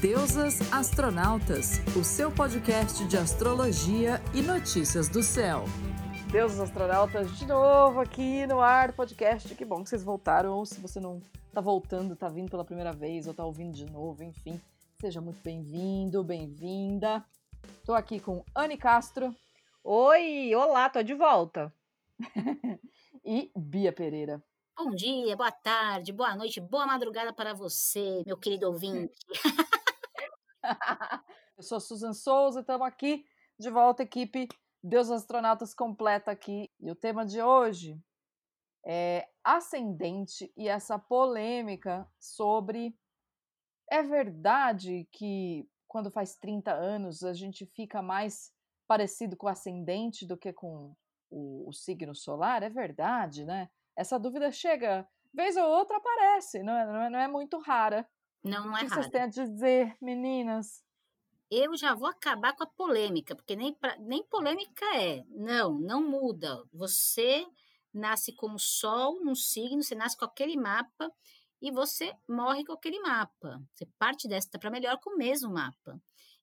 Deusas Astronautas, o seu podcast de astrologia e notícias do céu. Deusas Astronautas, de novo aqui no ar podcast. Que bom que vocês voltaram, ou se você não tá voltando, tá vindo pela primeira vez, ou tá ouvindo de novo, enfim. Seja muito bem-vindo, bem-vinda. Tô aqui com Anne Castro. Oi, olá, tô de volta. e Bia Pereira. Bom dia, boa tarde, boa noite, boa madrugada para você, meu querido ouvinte. Eu sou Susan Souza, estamos aqui de volta, equipe Deus Astronautas completa aqui. E o tema de hoje é ascendente e essa polêmica sobre é verdade que quando faz 30 anos a gente fica mais parecido com o ascendente do que com o, o signo solar? É verdade, né? Essa dúvida chega, vez ou outra aparece, não é, não é, não é muito rara. Não, não é o que rara. vocês têm a dizer, meninas? Eu já vou acabar com a polêmica, porque nem, pra, nem polêmica é. Não, não muda. Você nasce como sol num signo, você nasce com aquele mapa e você morre com aquele mapa. Você parte desta para melhor com o mesmo mapa.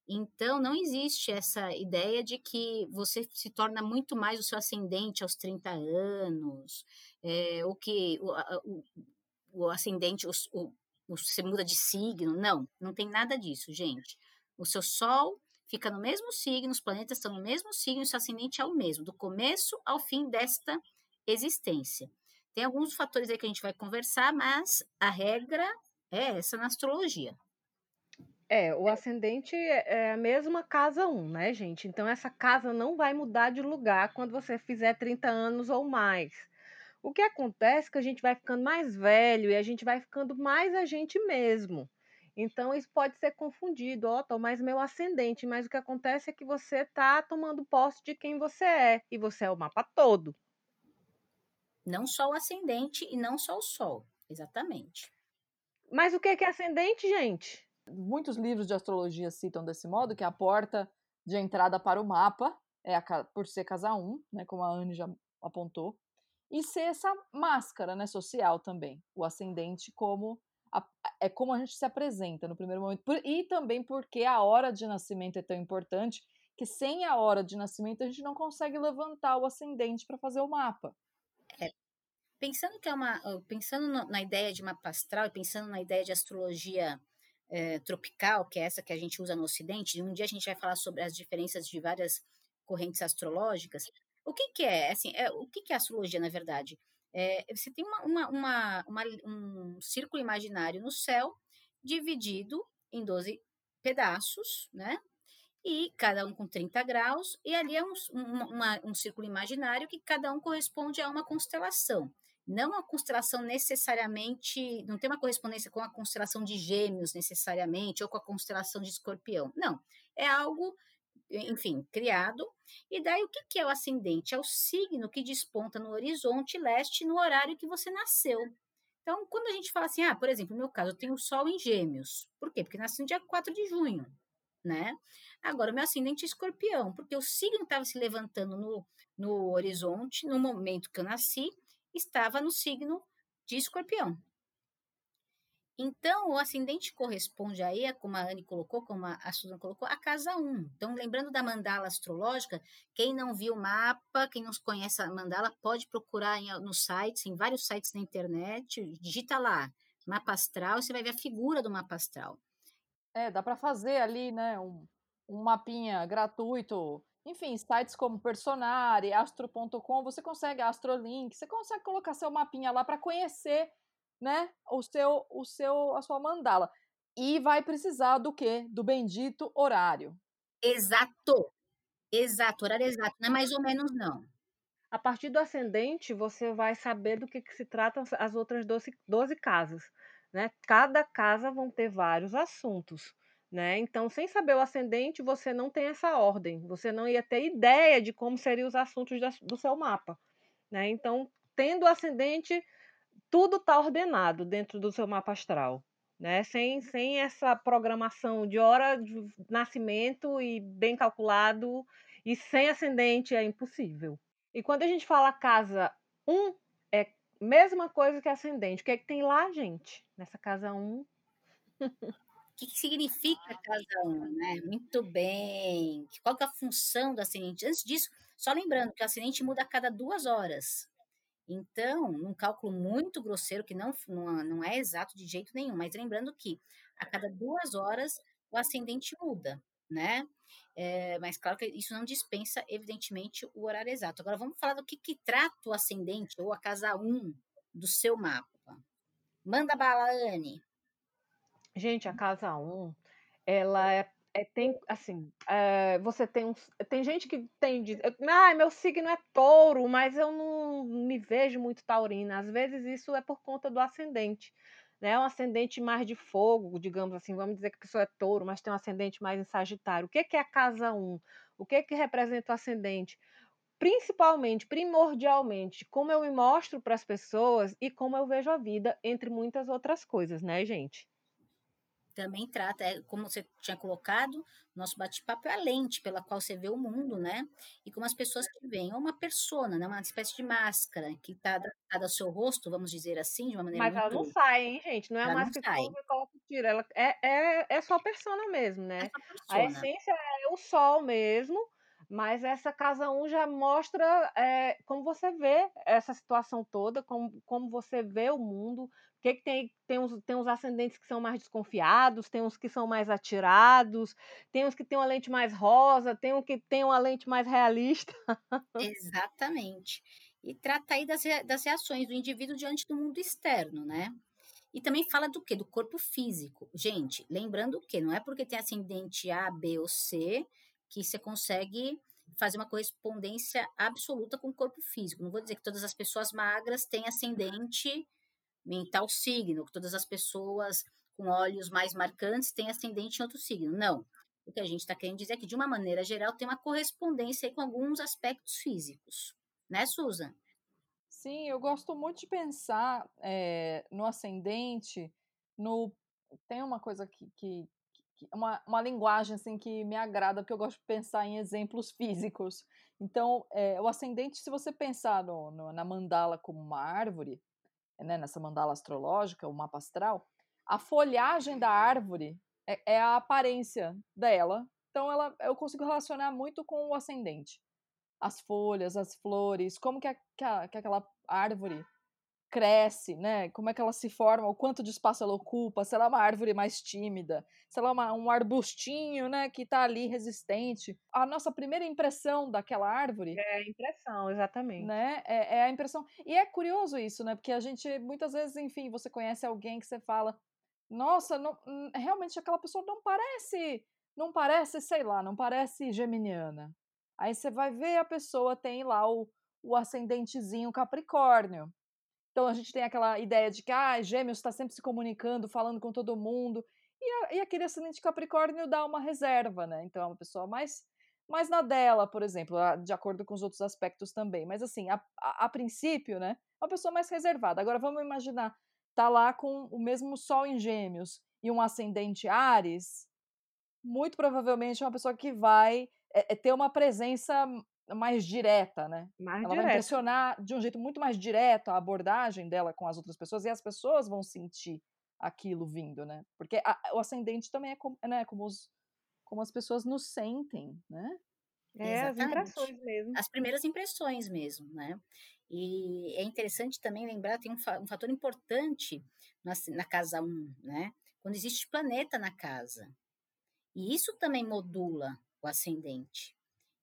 Então, não existe essa ideia de que você se torna muito mais o seu ascendente aos 30 anos, é, ou que o, o, o ascendente, o, o, você muda de signo. Não, não tem nada disso, gente. O seu Sol fica no mesmo signo, os planetas estão no mesmo signo, o seu ascendente é o mesmo, do começo ao fim desta existência. Tem alguns fatores aí que a gente vai conversar, mas a regra é essa na astrologia. É, o ascendente é a mesma casa 1, né, gente? Então, essa casa não vai mudar de lugar quando você fizer 30 anos ou mais. O que acontece é que a gente vai ficando mais velho e a gente vai ficando mais a gente mesmo. Então, isso pode ser confundido. Ó, oh, tô mais meu ascendente, mas o que acontece é que você tá tomando posse de quem você é. E você é o mapa todo. Não só o ascendente e não só o sol. Exatamente. Mas o que é ascendente, gente? Muitos livros de astrologia citam desse modo, que a porta de entrada para o mapa, é a, por ser casa 1, né, como a Anne já apontou, e ser essa máscara né, social também, o ascendente como a, é como a gente se apresenta no primeiro momento, e também porque a hora de nascimento é tão importante que sem a hora de nascimento a gente não consegue levantar o ascendente para fazer o mapa. É, pensando que é uma, pensando na ideia de mapa astral, pensando na ideia de astrologia é, tropical, que é essa que a gente usa no Ocidente, um dia a gente vai falar sobre as diferenças de várias correntes astrológicas. O que, que é? Assim, é, o que, que é astrologia, na verdade? É, você tem uma, uma, uma, uma, um círculo imaginário no céu dividido em 12 pedaços, né? E cada um com 30 graus, e ali é um, um, um círculo imaginário que cada um corresponde a uma constelação não a constelação necessariamente, não tem uma correspondência com a constelação de Gêmeos necessariamente, ou com a constelação de Escorpião. Não, é algo, enfim, criado. E daí o que é o ascendente? É o signo que desponta no horizonte leste no horário que você nasceu. Então, quando a gente fala assim, ah, por exemplo, no meu caso, eu tenho o Sol em Gêmeos. Por quê? Porque nasci no dia 4 de junho, né? Agora, o meu ascendente é escorpião, porque o signo estava se levantando no, no horizonte no momento que eu nasci, estava no signo de escorpião. Então, o ascendente corresponde aí, como a Anne colocou, como a Susan colocou, a casa 1. Então, lembrando da mandala astrológica, quem não viu o mapa, quem não conhece a mandala, pode procurar em, nos sites, em vários sites na internet, digita lá, mapa astral, você vai ver a figura do mapa astral. É, dá para fazer ali, né, um, um mapinha gratuito enfim, sites como Personare, Astro.com, você consegue Astrolink, você consegue colocar seu mapinha lá para conhecer, né, o seu, o seu, a sua mandala. E vai precisar do quê? Do bendito horário. Exato. Exato, horário exato, não é mais ou menos não. A partir do ascendente, você vai saber do que, que se tratam as outras 12, 12 casas. Né? Cada casa vão ter vários assuntos. Né? Então, sem saber o ascendente, você não tem essa ordem, você não ia ter ideia de como seriam os assuntos da, do seu mapa. Né? Então, tendo o ascendente, tudo está ordenado dentro do seu mapa astral. Né? Sem, sem essa programação de hora de nascimento e bem calculado, e sem ascendente é impossível. E quando a gente fala casa 1, é mesma coisa que ascendente. O que é que tem lá, gente? Nessa casa 1? que, que significa casa 1, né? Muito bem. Qual que é a função do ascendente? Antes disso, só lembrando que o ascendente muda a cada duas horas. Então, num cálculo muito grosseiro, que não, não, é exato de jeito nenhum, mas lembrando que a cada duas horas o ascendente muda, né? É, mas claro que isso não dispensa, evidentemente, o horário exato. Agora vamos falar do que, que trata o ascendente ou a casa 1 do seu mapa. Manda bala, Anne. Gente, a casa 1, ela é, é tem assim, é, você tem uns, tem gente que tem diz, ah, meu signo é touro, mas eu não me vejo muito taurina. Às vezes isso é por conta do ascendente, né? Um ascendente mais de fogo, digamos assim, vamos dizer que a pessoa é touro, mas tem um ascendente mais em Sagitário. O que que é a casa 1? O que que representa o ascendente? Principalmente, primordialmente, como eu me mostro para as pessoas e como eu vejo a vida, entre muitas outras coisas, né, gente? Também trata, é, como você tinha colocado, nosso bate-papo é a lente pela qual você vê o mundo, né? E como as pessoas te veem, é uma persona, né? Uma espécie de máscara que está adaptada ao seu rosto, vamos dizer assim, de uma maneira Mas muito... ela não sai, hein, gente? Não é uma máscara que você coloca e tira. Ela é, é, é só persona mesmo, né? É a essência é o sol mesmo, mas essa casa 1 já mostra é, como você vê essa situação toda, como, como você vê o mundo, que, que tem, tem, uns, tem uns ascendentes que são mais desconfiados, tem uns que são mais atirados, tem uns que tem uma lente mais rosa, tem um que tem uma lente mais realista. Exatamente. E trata aí das, das reações do indivíduo diante do mundo externo, né? E também fala do quê? Do corpo físico. Gente, lembrando que não é porque tem ascendente A, B ou C que você consegue fazer uma correspondência absoluta com o corpo físico. Não vou dizer que todas as pessoas magras têm ascendente mental signo, que todas as pessoas com olhos mais marcantes têm ascendente em outro signo. Não. O que a gente está querendo dizer é que, de uma maneira geral, tem uma correspondência com alguns aspectos físicos. Né, Susan? Sim, eu gosto muito de pensar é, no ascendente, no tem uma coisa que, que, uma, uma linguagem assim que me agrada, porque eu gosto de pensar em exemplos físicos. Então, é, o ascendente, se você pensar no, no, na mandala como uma árvore, né, nessa mandala astrológica, o mapa astral, a folhagem da árvore é, é, a aparência dela. Então ela, eu consigo relacionar muito com o ascendente. As folhas, as flores, como que, a, que, a, que aquela árvore cresce, né? Como é que ela se forma, o quanto de espaço ela ocupa, se ela é uma árvore mais tímida, se ela é uma, um arbustinho, né, que está ali resistente. A nossa primeira impressão daquela árvore... É a impressão, exatamente. Né? É, é a impressão. E é curioso isso, né? Porque a gente, muitas vezes, enfim, você conhece alguém que você fala, nossa, não, hum, realmente aquela pessoa não parece, não parece, sei lá, não parece geminiana. Aí você vai ver a pessoa tem lá o, o ascendentezinho Capricórnio. Então a gente tem aquela ideia de que ah, Gêmeos está sempre se comunicando, falando com todo mundo. E, a, e aquele ascendente Capricórnio dá uma reserva, né? Então é uma pessoa mais, mais na dela, por exemplo, de acordo com os outros aspectos também. Mas assim, a, a, a princípio, né? É uma pessoa mais reservada. Agora vamos imaginar, tá lá com o mesmo Sol em Gêmeos e um ascendente Ares, muito provavelmente é uma pessoa que vai é, é ter uma presença mais direta, né? Mais ela direta. vai impressionar de um jeito muito mais direto a abordagem dela com as outras pessoas e as pessoas vão sentir aquilo vindo, né? Porque a, o ascendente também é como, né, como, os, como as pessoas nos sentem, né? É, as impressões mesmo. As primeiras impressões mesmo, né? E é interessante também lembrar, tem um, fa um fator importante na, na casa 1, né? Quando existe planeta na casa. E isso também modula o ascendente.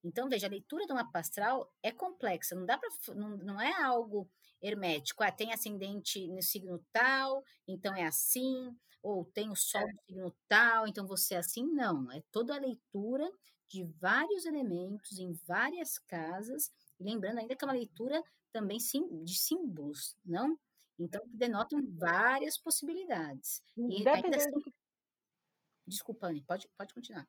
Então, veja, a leitura do mapa astral é complexa, não dá para não, não é algo hermético. Ah, tem ascendente no signo tal, então é assim, ou tem o sol no signo tal, então você é assim. Não, é toda a leitura de vários elementos em várias casas, lembrando ainda que é uma leitura também sim, de símbolos, não? Então, denotam várias possibilidades. E ainda assim... Desculpa, Anne, pode, pode continuar.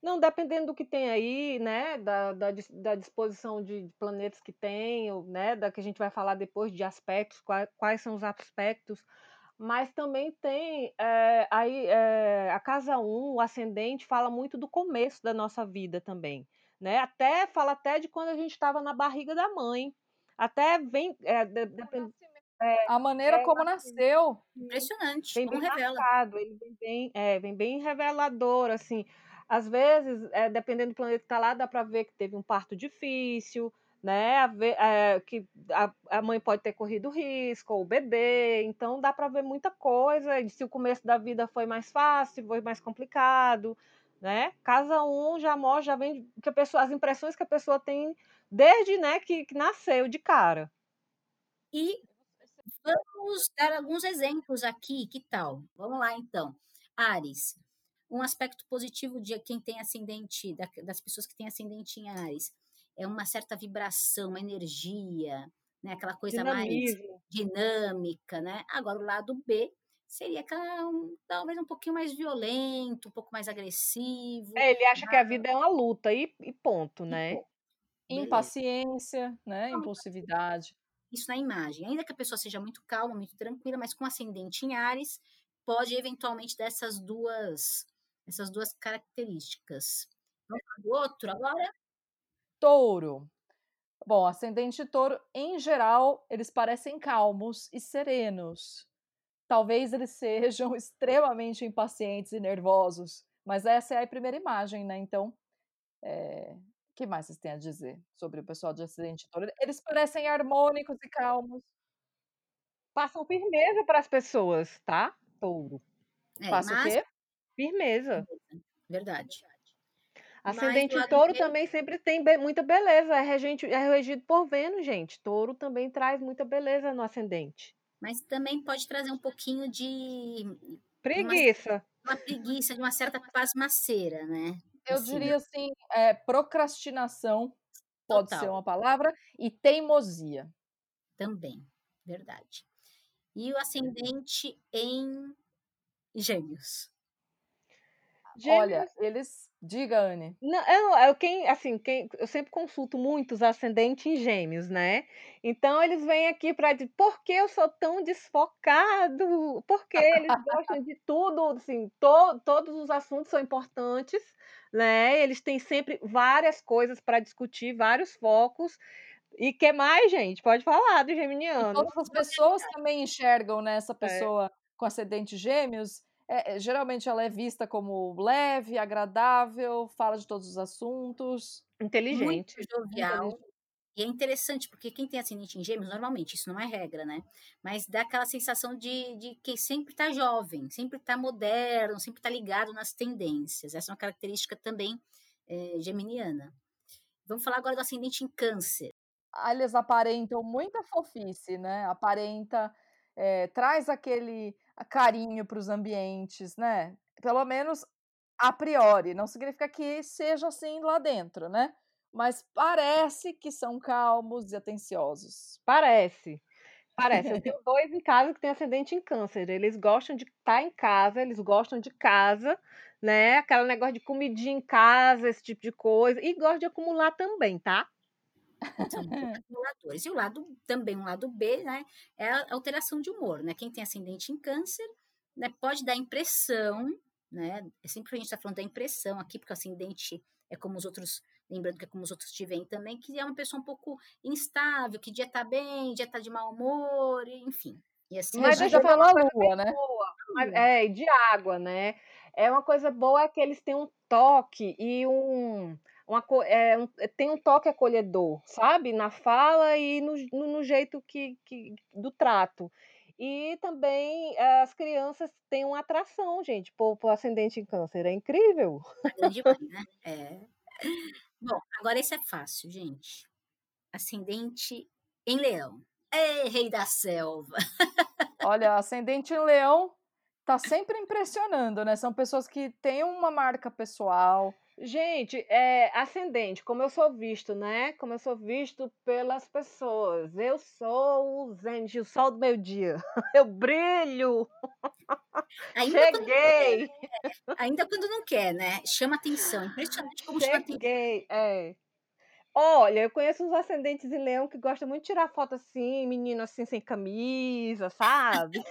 Não, dependendo do que tem aí, né, da, da, da disposição de planetas que tem, ou, né, da que a gente vai falar depois de aspectos, quais, quais são os aspectos, mas também tem é, aí é, a casa 1, o ascendente, fala muito do começo da nossa vida também, né? Até fala até de quando a gente estava na barriga da mãe, até vem é, de, É, a maneira é como nasceu. Impressionante, vem como bem revela. marcado, ele vem bem, é, vem bem revelador, assim. Às vezes, é, dependendo do planeta que tá lá, dá para ver que teve um parto difícil, né? A ver, é, que a, a, mãe pode ter corrido risco, ou o bebê, então dá para ver muita coisa. Se o começo da vida foi mais fácil, foi mais complicado, né? Casa um já mostra, já vem que a pessoa, as impressões que a pessoa tem desde né, que, que nasceu de cara. E vamos dar alguns exemplos aqui, que tal? Vamos lá então. Ares, um aspecto positivo de quem tem ascendente, das pessoas que têm ascendente em Ares, é uma certa vibração, uma energia, né? aquela coisa Dinamismo. mais dinâmica, né? Agora, o lado B seria aquela, um, talvez um pouquinho mais violento, um pouco mais agressivo. É, ele acha que a vida é uma luta e, e ponto, e né? Ponto. Impaciência, né? Impulsividade. Isso na imagem. Ainda que a pessoa seja muito calma, muito tranquila, mas com ascendente em Ares, pode eventualmente dessas duas essas duas características. O outro agora? Touro. Bom, ascendente touro, em geral, eles parecem calmos e serenos. Talvez eles sejam extremamente impacientes e nervosos, mas essa é a primeira imagem, né? Então, é... o que mais vocês têm a dizer sobre o pessoal de ascendente touro? Eles parecem harmônicos e calmos. Passam firmeza para as pessoas, tá? Touro. É, Passa mas... o quê? Firmeza. Verdade. Ascendente em touro também sempre tem be muita beleza. É, regente, é regido por Vênus, gente. Touro também traz muita beleza no ascendente. Mas também pode trazer um pouquinho de. Preguiça. Uma, uma preguiça, de uma certa pasmaceira, né? Eu assim. diria assim: é, procrastinação pode Total. ser uma palavra, e teimosia. Também, verdade. E o ascendente em Gêmeos. Gêmeos. Olha, eles. Diga, Anne. Não, eu, eu, quem, assim, quem, eu sempre consulto muitos ascendentes em gêmeos, né? Então eles vêm aqui para dizer por que eu sou tão desfocado? Porque eles gostam de tudo, assim, to, todos os assuntos são importantes, né? Eles têm sempre várias coisas para discutir, vários focos. E que mais, gente? Pode falar do geminiano. E todas as pessoas também enxergam né, essa pessoa é. com ascendente gêmeos é, geralmente ela é vista como leve, agradável, fala de todos os assuntos. Inteligente. Muito jovial. Inteligente. E é interessante, porque quem tem ascendente em gêmeos, normalmente, isso não é regra, né? Mas dá aquela sensação de, de que sempre está jovem, sempre está moderno, sempre está ligado nas tendências. Essa é uma característica também é, geminiana. Vamos falar agora do ascendente em câncer. Ah, eles aparentam muita fofice, né? Aparenta, é, traz aquele carinho para os ambientes, né? Pelo menos a priori, não significa que seja assim lá dentro, né? Mas parece que são calmos e atenciosos. Parece. Parece. Eu tenho dois em casa que têm ascendente em câncer. Eles gostam de estar em casa, eles gostam de casa, né? Aquele negócio de comidinha em casa, esse tipo de coisa. E gostam de acumular também, tá? São. E o lado, também um lado B, né, é a alteração de humor, né? Quem tem ascendente em câncer, né, pode dar impressão, né? É sempre a gente está falando da impressão aqui, porque o ascendente é como os outros, lembrando que é como os outros te veem também, que é uma pessoa um pouco instável, que dia tá bem, dia tá de mau humor, enfim. E assim, mas deixa eu falar a lua, né? Boa, mas, é, de água, né? É uma coisa boa é que eles têm um toque e um uma, é, um, tem um toque acolhedor, sabe? Na fala e no, no, no jeito que, que, do trato. E também eh, as crianças têm uma atração, gente, por, por ascendente em câncer. É incrível. É demais, né? É. Bom, agora esse é fácil, gente. Ascendente em leão. Ei, rei da selva! Olha, ascendente em leão tá sempre impressionando, né? São pessoas que têm uma marca pessoal, Gente, é ascendente, como eu sou visto, né? Como eu sou visto pelas pessoas. Eu sou o zenith, o sol do meio-dia. Eu brilho. Ainda Cheguei. Quando quer, ainda quando não quer, né? Chama atenção. Impressionante como Cheguei, chama atenção. É. Olha, eu conheço uns ascendentes em leão que gostam muito de tirar foto assim, menino assim, sem camisa, sabe?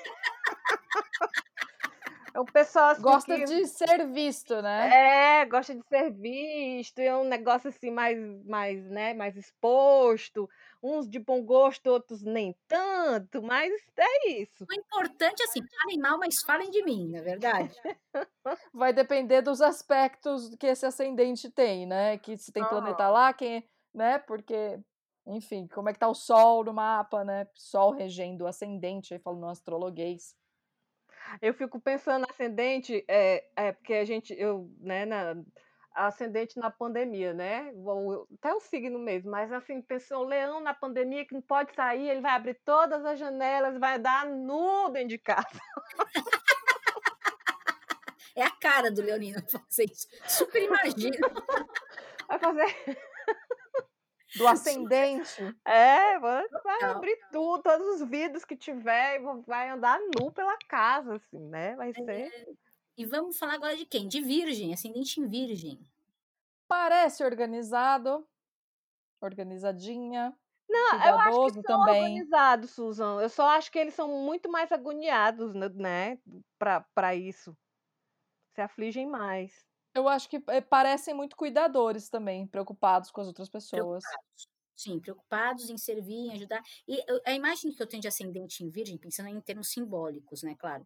É o pessoal assim Gosta que... de ser visto, né? É, gosta de ser visto, é um negócio assim mais, mais, né, mais exposto. Uns de bom gosto, outros nem tanto, mas é isso. O importante é assim, falem mal, mas falem de mim, na é verdade. Vai depender dos aspectos que esse ascendente tem, né? Que se tem planeta lá, quem, né? Porque, enfim, como é que tá o Sol no mapa, né? Sol regendo o ascendente, aí falando no astrologuês. Eu fico pensando ascendente, é, é porque a gente, eu, né, na, ascendente na pandemia, né? Bom, até o signo mesmo, mas assim, pensou leão na pandemia que não pode sair, ele vai abrir todas as janelas, vai dar nu dentro de casa. É a cara do leonino fazer isso. Super imagino. Vai fazer do ascendente. É, vai abrir tudo, todos os vidros que tiver, e vai andar nu pela casa, assim, né? Vai ser. É. E vamos falar agora de quem? De virgem, ascendente em virgem. Parece organizado, organizadinha. Não, eu acho que são também. organizados, Susan. Eu só acho que eles são muito mais agoniados, né, para isso. Se afligem mais. Eu acho que eh, parecem muito cuidadores também, preocupados com as outras pessoas. Preocupados. Sim, preocupados em servir, em ajudar. E a imagem que eu tenho de ascendente em virgem, pensando em termos simbólicos, né, claro.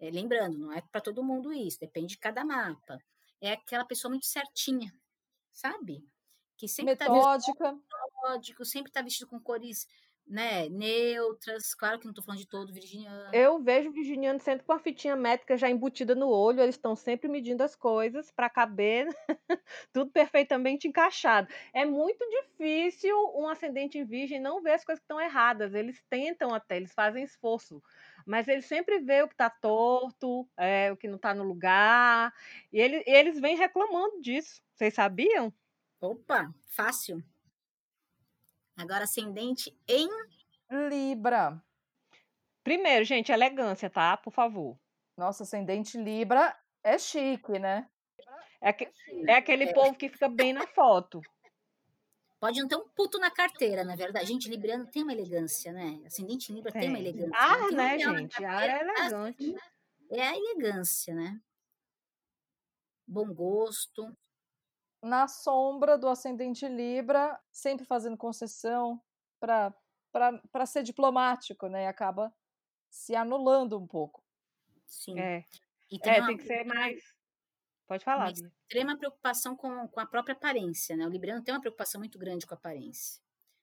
É, lembrando, não é para todo mundo isso, depende de cada mapa. É aquela pessoa muito certinha, sabe? Que sempre Metódica. Tá metódico, sempre está vestido com cores né, neutras, claro que não estou falando de todo virginiano. Eu vejo virginiano sempre com a fitinha métrica já embutida no olho, eles estão sempre medindo as coisas para caber tudo perfeitamente encaixado. É muito difícil um ascendente em virgem não ver as coisas que estão erradas, eles tentam até, eles fazem esforço, mas eles sempre vê o que está torto, é, o que não está no lugar, e ele, eles vêm reclamando disso. Vocês sabiam? Opa, fácil. Agora, ascendente em Libra. Primeiro, gente, elegância, tá? Por favor. Nossa, ascendente Libra é chique, né? É, que, é aquele é. povo que fica bem na foto. Pode não ter um puto na carteira, na verdade. Gente, Libriano tem uma elegância, né? Ascendente Libra tem, tem uma elegância. Ah, né, um gente? A área é elegante. É a elegância, né? Bom gosto na sombra do ascendente Libra, sempre fazendo concessão para ser diplomático, né? E acaba se anulando um pouco. Sim. É, e tem, é, uma, tem que ser mais. Pode falar. Uma extrema preocupação com, com a própria aparência, né? O Libriano tem uma preocupação muito grande com a aparência.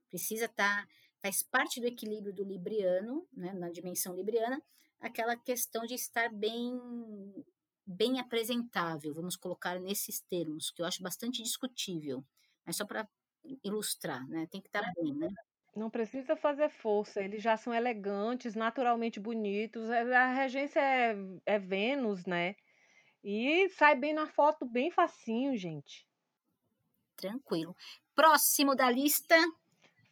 Precisa estar. Tá, faz parte do equilíbrio do Libriano, né, na dimensão libriana, aquela questão de estar bem bem apresentável, vamos colocar nesses termos, que eu acho bastante discutível, mas só para ilustrar, né? Tem que estar tá bem, né? Não precisa fazer força, eles já são elegantes, naturalmente bonitos. É, a regência é, é Vênus, né? E sai bem na foto, bem facinho, gente. Tranquilo. Próximo da lista.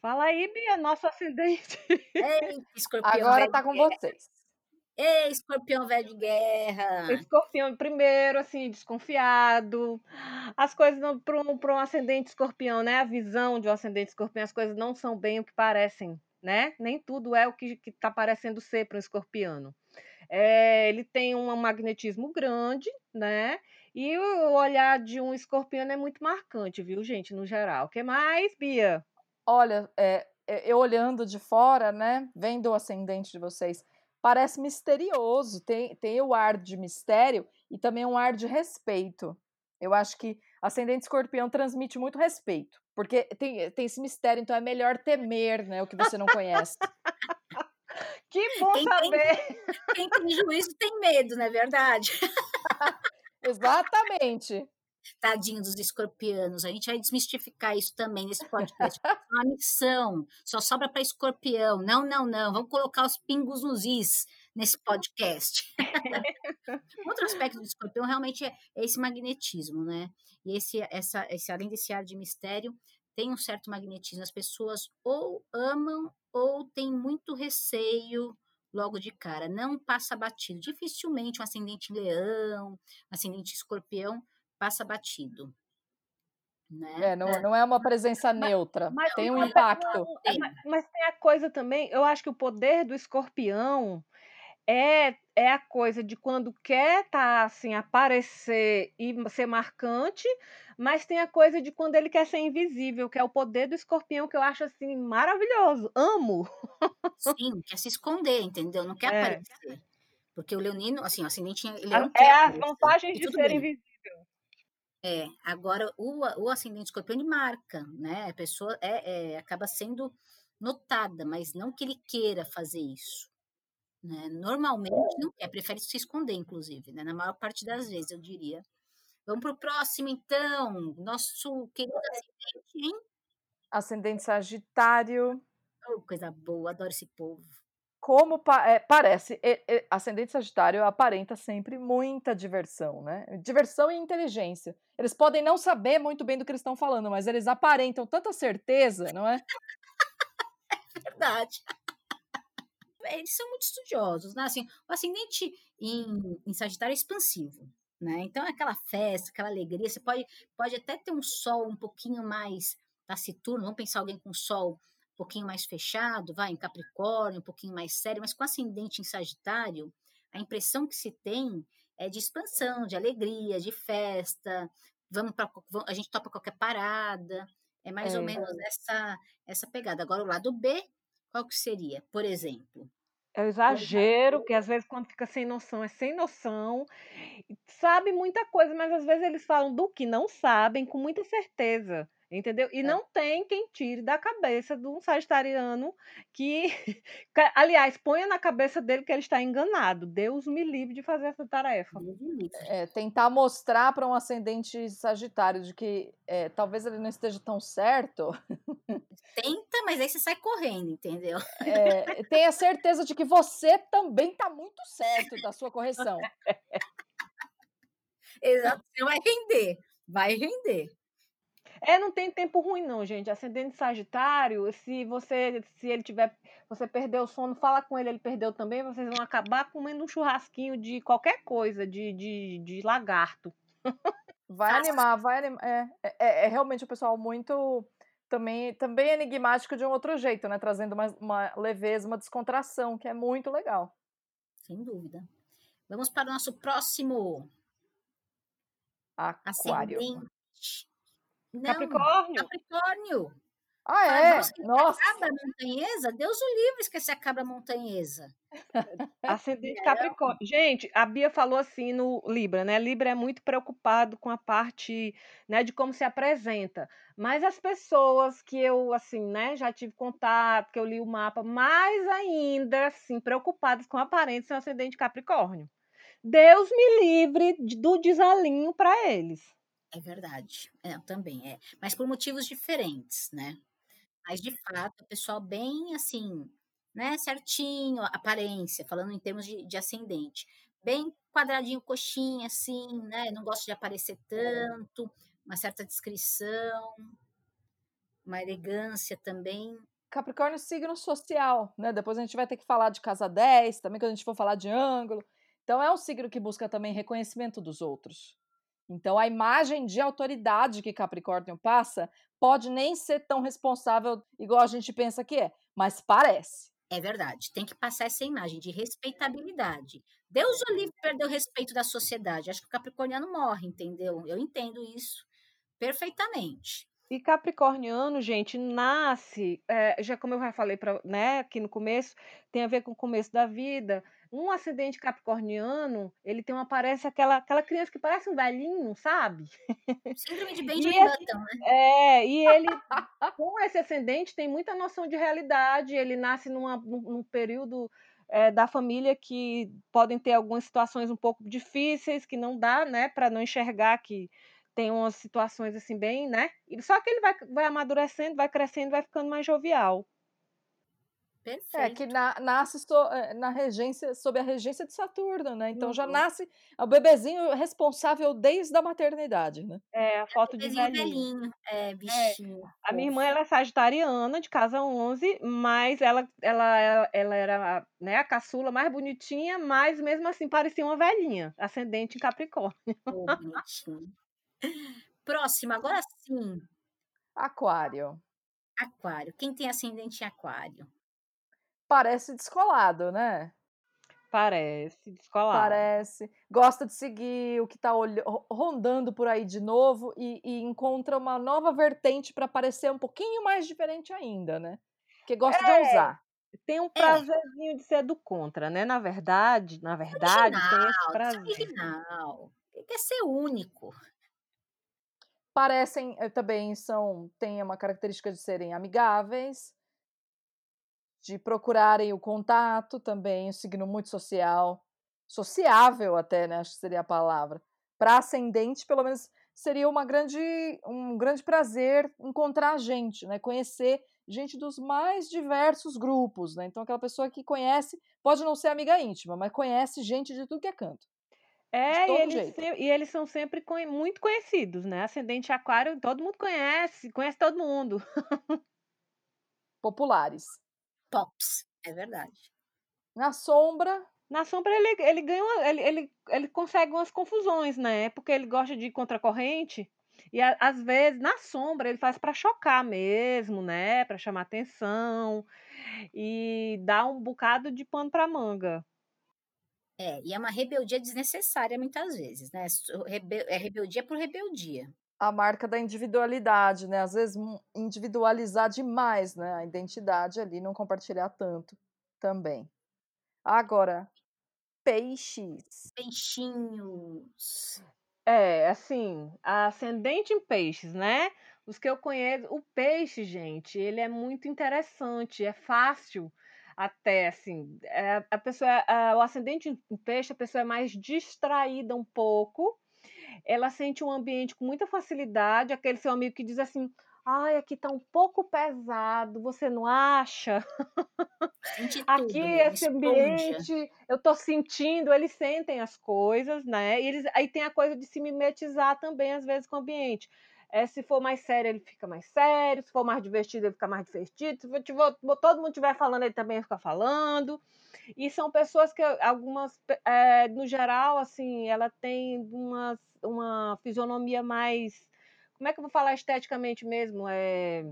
Fala aí, Bia, nosso ascendente. Ei, escorpião. Agora tá com vocês. Ei, escorpião velho de guerra. Escorpião, primeiro, assim, desconfiado. As coisas para um, um ascendente escorpião, né? A visão de um ascendente escorpião, as coisas não são bem o que parecem, né? Nem tudo é o que está parecendo ser para um escorpiano. É, ele tem um magnetismo grande, né? E o olhar de um escorpiano é muito marcante, viu, gente, no geral. O que mais, Bia? Olha, é, eu olhando de fora, né? Vendo o ascendente de vocês parece misterioso, tem, tem o ar de mistério e também um ar de respeito. Eu acho que Ascendente Escorpião transmite muito respeito, porque tem, tem esse mistério, então é melhor temer né, o que você não conhece. que bom quem saber! Tem, quem tem juízo tem medo, não é verdade? Exatamente. Tadinho dos escorpianos. A gente vai desmistificar isso também nesse podcast. É uma missão. Só sobra para escorpião. Não, não, não. Vamos colocar os pingos nos is nesse podcast. Outro aspecto do escorpião realmente é, esse magnetismo, né? E esse, essa, esse, além desse ar de mistério, tem um certo magnetismo. As pessoas ou amam ou têm muito receio logo de cara. Não passa batido. Dificilmente um ascendente leão, ascendente escorpião passa batido. Né? É, não, não é uma presença mas, neutra, mas, tem um impacto. Mas, mas, tem a coisa também, eu acho que o poder do escorpião É, é a coisa de quando quer tá, assim, aparecer e ser marcante, mas tem a coisa de quando ele quer ser invisível, que é o poder do escorpião, que eu acho, assim, maravilhoso. Amo. Sim, quer se esconder, entendeu? Não quer É. aparecer. Porque o leonino, assim, o ascendente, ele é quer as vantagens de ser bem. invisível. É, agora o, o ascendente escorpião ele marca, né? A pessoa é, é, acaba sendo notada, mas não que ele queira fazer isso. Né? Normalmente não quer, prefere se esconder, inclusive, né? Na maior parte das vezes, eu diria. Vamos para o próximo, então. Nosso querido ascendente, hein? Ascendente Sagitário. Oh, coisa boa, adoro esse povo. Como pa- é, parece, e- e- ascendente Sagitário aparenta sempre muita diversão, né? Diversão e inteligência. Eles podem não saber muito bem do que eles estão falando, mas eles aparentam tanta certeza, não é? Verdade. Eles são muito estudiosos, né? Assim, o ascendente em, em Sagitário é expansivo, né? Então é aquela festa, aquela alegria. Você pode, pode até ter um sol um pouquinho mais taciturno, vamos pensar alguém com sol um pouquinho mais fechado, vai, em Capricórnio, um pouquinho mais sério, mas com ascendente em Sagitário, a impressão que se tem é de expansão, de alegria, de festa. Vamos para a gente topa qualquer parada. É mais ou É. menos essa essa pegada. Agora o lado B, qual que seria? Por exemplo, É o exagero, que às vezes quando fica sem noção, é sem noção. Sabe muita coisa, mas às vezes eles falam do que não sabem com muita certeza, entendeu? E É. não tem quem tire da cabeça de um sagitariano que, aliás, ponha na cabeça dele que ele está enganado. Deus me livre de fazer essa tarefa. É, tentar mostrar para um ascendente Sagitário de que é, talvez ele não esteja tão certo. Tenta, mas aí você sai correndo, entendeu? É, tenha certeza de que você também está muito certo da sua correção. Exato, você vai render, vai render. É, não tem tempo ruim não, gente. Ascendente Sagitário, se você, se ele tiver, você perdeu o sono, fala com ele, ele perdeu também, vocês vão acabar comendo um churrasquinho de qualquer coisa, de, de, de lagarto. Vai Fácil. animar, vai animar. É, é, é realmente o pessoal muito também, também enigmático de um outro jeito, né? Trazendo uma, uma leveza, uma descontração, que é muito legal. Sem dúvida. Vamos para o nosso próximo Aquário. ascendente. Não, Capricórnio. Capricórnio. Ah, é? Nossa! cabra montanhesa? Deus o livre esquecer a cabra montanhesa. Ascendente Capricórnio. Gente, a Bia falou assim no Libra, né? Libra é muito preocupado com a parte, né, de como se apresenta. Mas as pessoas que eu, assim, né, já tive contato, que eu li o mapa, mais ainda, assim, preocupadas com a aparência são ascendente Capricórnio. Deus me livre do desalinho para eles. É verdade. É, também é. Mas por motivos diferentes, né? Mas de fato, o pessoal bem assim, né? Certinho, aparência, falando em termos de, de ascendente. Bem quadradinho, coxinha, assim, né? Não gosta de aparecer tanto, uma certa discrição, uma elegância também. Capricórnio signo social, né? Depois a gente vai ter que falar de casa 10, também quando a gente for falar de ângulo. Então é um signo que busca também reconhecimento dos outros. Então a imagem de autoridade que Capricórnio passa pode nem ser tão responsável igual a gente pensa que é, mas parece. É verdade, tem que passar essa imagem de respeitabilidade. Deus o livre perder o respeito da sociedade. Acho que o capricorniano morre, entendeu? Eu entendo isso perfeitamente. E Capricorniano, gente, nasce, eh, já como eu já falei pra, né, aqui no começo, tem a ver com o começo da vida. Um ascendente capricorniano, ele tem uma parece aquela aquela criança que parece um velhinho, sabe? Síndrome de E Benjamin Button, né? é, e ele com esse ascendente tem muita noção de realidade, ele nasce numa num período, eh, da família que podem ter algumas situações um pouco difíceis, que não dá, né, para não enxergar que tem umas situações, assim, bem, né, só que ele vai vai amadurecendo, vai crescendo, vai ficando mais jovial. É, Perfeito. que na- nasce so- eh, na regência, sob a regência de Saturno, né? Então já Uhum. nasce o bebezinho responsável desde a maternidade, né? É, a foto de Bebezinho velhinho. velhinho, é, bichinho. A minha irmã ela é sagitariana, de casa 11, mas ela ela ela ela era, né, a caçula mais bonitinha, mas mesmo assim parecia uma velhinha, ascendente em Capricórnio. Ô, Próximo, agora sim, Aquário. Aquário. Quem tem ascendente em Aquário? Parece descolado, né? Parece, descolado. Parece. Gosta de seguir o que está rondando por aí de novo e, e encontra uma nova vertente para parecer um pouquinho mais diferente ainda, né? Que gosta é, de usar. Tem um é. prazerzinho é. de ser do contra, né? Na verdade, na verdade, original, tem esse prazer. Original. Quer ser único. Parecem eh, também são têm uma característica de serem amigáveis, de procurarem o contato também, um signo muito social, sociável até, né, acho que seria a palavra. Para ascendente, pelo menos seria uma grande, um grande prazer encontrar gente, né, conhecer gente dos mais diversos grupos, né? Então aquela pessoa que conhece, pode não ser amiga íntima, mas conhece gente de tudo que é canto. É, e eles, e eles, são sempre muito conhecidos, né? Ascendente Aquário, todo mundo conhece, conhece todo mundo. Populares pops, é verdade. Na sombra. Na sombra ele, ele ganha uma, ele, ele, ele consegue umas confusões, né? Porque ele gosta de ir contra a corrente. E a, às vezes, na sombra, ele faz para chocar mesmo, né? Para chamar atenção e dar um bocado de pano para manga. É, e é uma rebeldia desnecessária muitas vezes, né? É rebeldia por rebeldia a marca da individualidade, né? Às vezes individualizar demais, né? A identidade ali, não compartilhar tanto também. Agora, peixes. Peixinhos. É, assim, ascendente em peixes, né? Os que eu conheço, o peixe, gente, ele é muito interessante, é fácil até, assim, é, a pessoa, é, o ascendente em peixe, a pessoa é mais distraída um pouco, ela sente um ambiente com muita facilidade, aquele seu amigo que diz assim: ai, aqui tá um pouco pesado, você não acha? aqui, esse ambiente, eu tô sentindo, eles sentem as coisas, né? E eles, aí tem a coisa de se mimetizar também, às vezes, com o ambiente. É, se for mais sério, ele fica mais sério, se for mais divertido, ele fica mais divertido, se for, todo mundo estiver falando, ele também fica falando. E são pessoas que algumas, é, no geral, assim, ela tem uma, uma fisionomia mais. Como é que eu vou falar esteticamente mesmo? É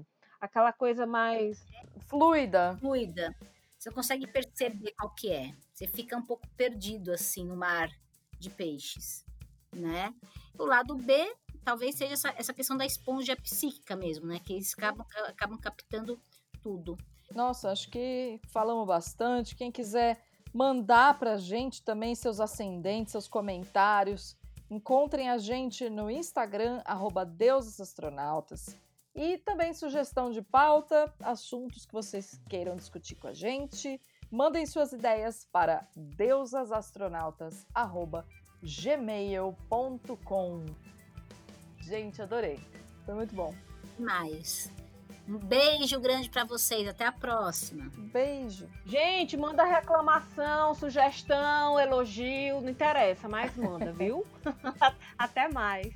aquela coisa mais. Fluida. Fluida. Você consegue perceber qual que é. Você fica um pouco perdido, assim, no mar de peixes, né? O lado B talvez seja essa, essa questão da esponja psíquica mesmo, né? Que eles acabam, acabam captando tudo. Nossa, acho que falamos bastante. Quem quiser mandar para a gente também seus ascendentes, seus comentários, encontrem a gente no Instagram, arroba deusasastronautas. E também sugestão de pauta, assuntos que vocês queiram discutir com a gente. Mandem suas ideias para deusasastronautas.gmail.com. Gente, adorei. Foi muito bom. Mais. Um beijo grande para vocês. Até a próxima. Beijo. Gente, manda reclamação, sugestão, elogio, não interessa, mas manda, viu? Até mais.